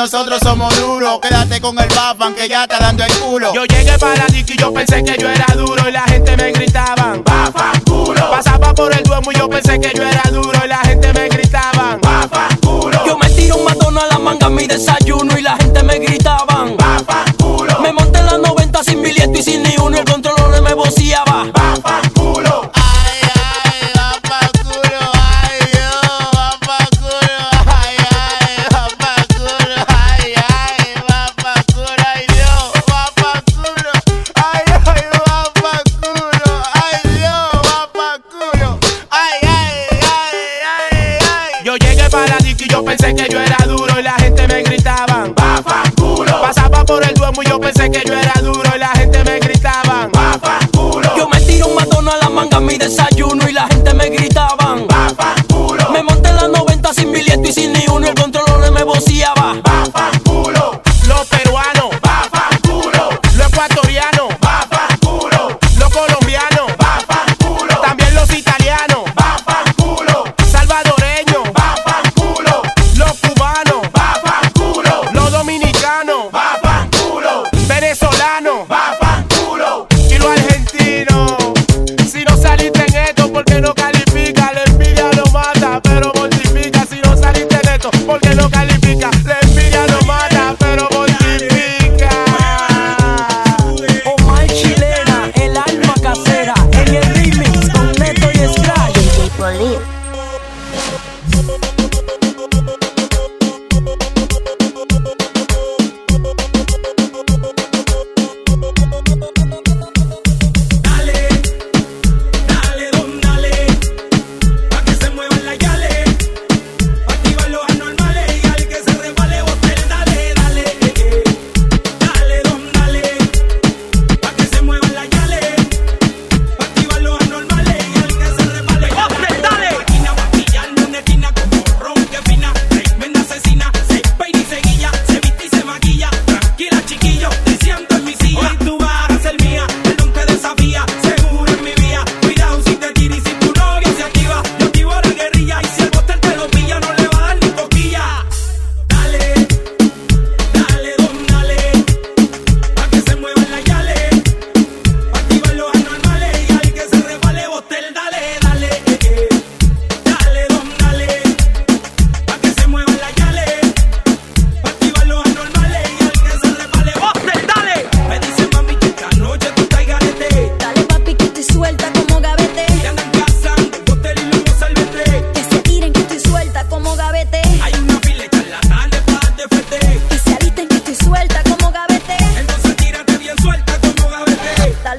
nosotros somos duros. Quédate con el papan que ya está dando el culo. Yo llegué para disco y yo pensé que yo era duro y la gente me gritaban, papan culo. Pasaba por el duomo y yo pensé que yo era duro y la gente me gritaban, papan culo. Yo me tiro un matón a la manga en mi desayuno y la gente me gritaban, papan culo. Me monté en la 90 sin billete y sin ni uno, el control me boceaba y yo pensé que yo era duro y la gente me gritaban culo Pasaba por el duomo y yo pensé que yo era duro y la gente me gritaban culo Yo me tiro un matón a la manga en mi desayuno y la gente me gritaban culo Me monté la 90 sin billete y sin ni uno el control me boceaba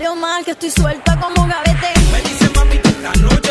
salió mal, que estoy suelta como un gavete. Me dice mami que esta noche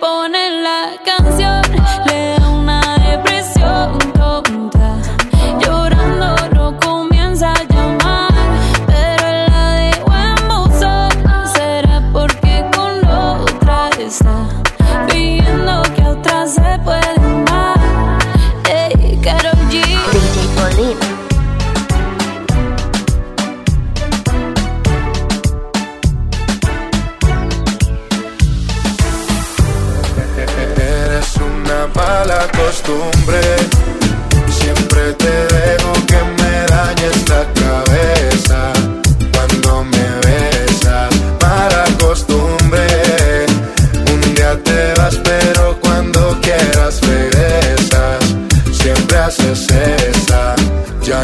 ponen la canción. costumbre. Siempre te dejo que me dañes la cabeza cuando me besas. Mala costumbre. Un día te vas, pero cuando quieras regresas. Siempre haces eso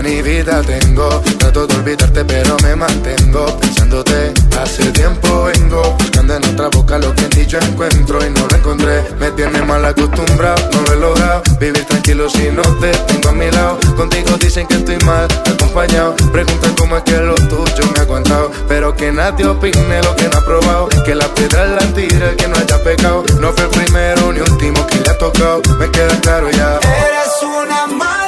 ni vida tengo. Trato de olvidarte, pero me mantengo pensándote. Hace tiempo vengo buscando en otra boca lo que en dicho encuentro y no lo encontré. Me tiene mal acostumbrado, no lo he logrado. Vivir tranquilo si no te tengo a mi lado. Contigo dicen que estoy mal acompañado. Preguntan cómo es que lo tuyo me ha contado. Pero que nadie opine lo que no ha probado. Que la piedra la tira el que no haya pecado. No fue el primero ni último que le ha tocado. Me queda claro ya. Eres una mala.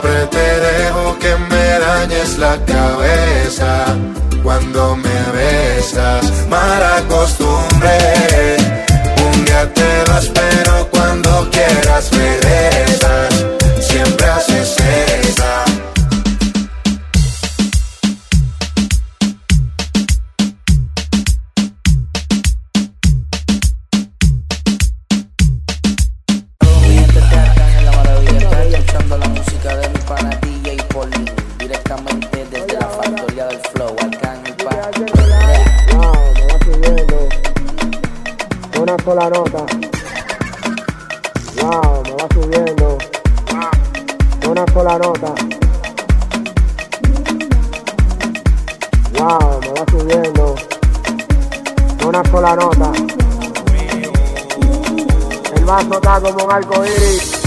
Siempre te dejo que me dañes la cabeza cuando me besas. Mala costumbre, un día te vas pero has notado como un arco iris.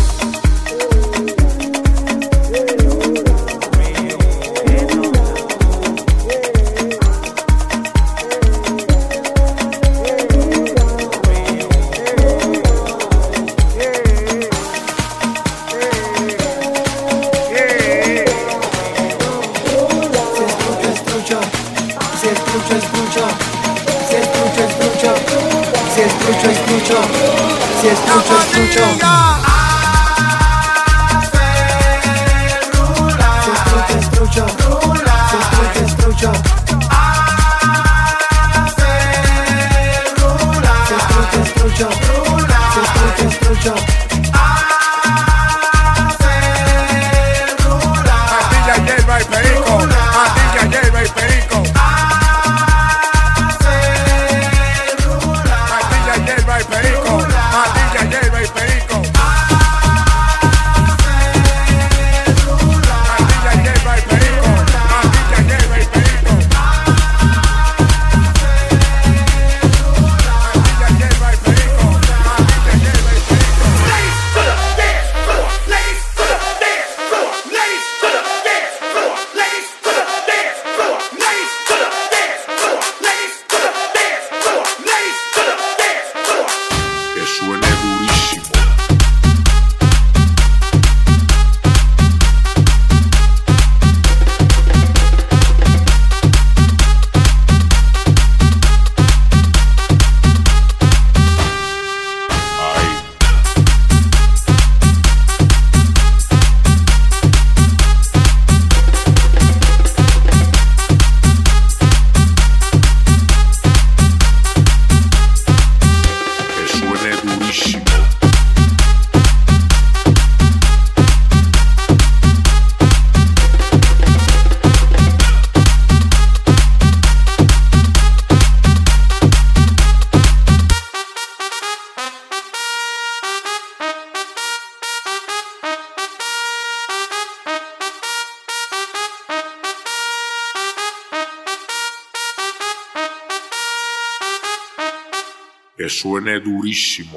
Suene durísimo.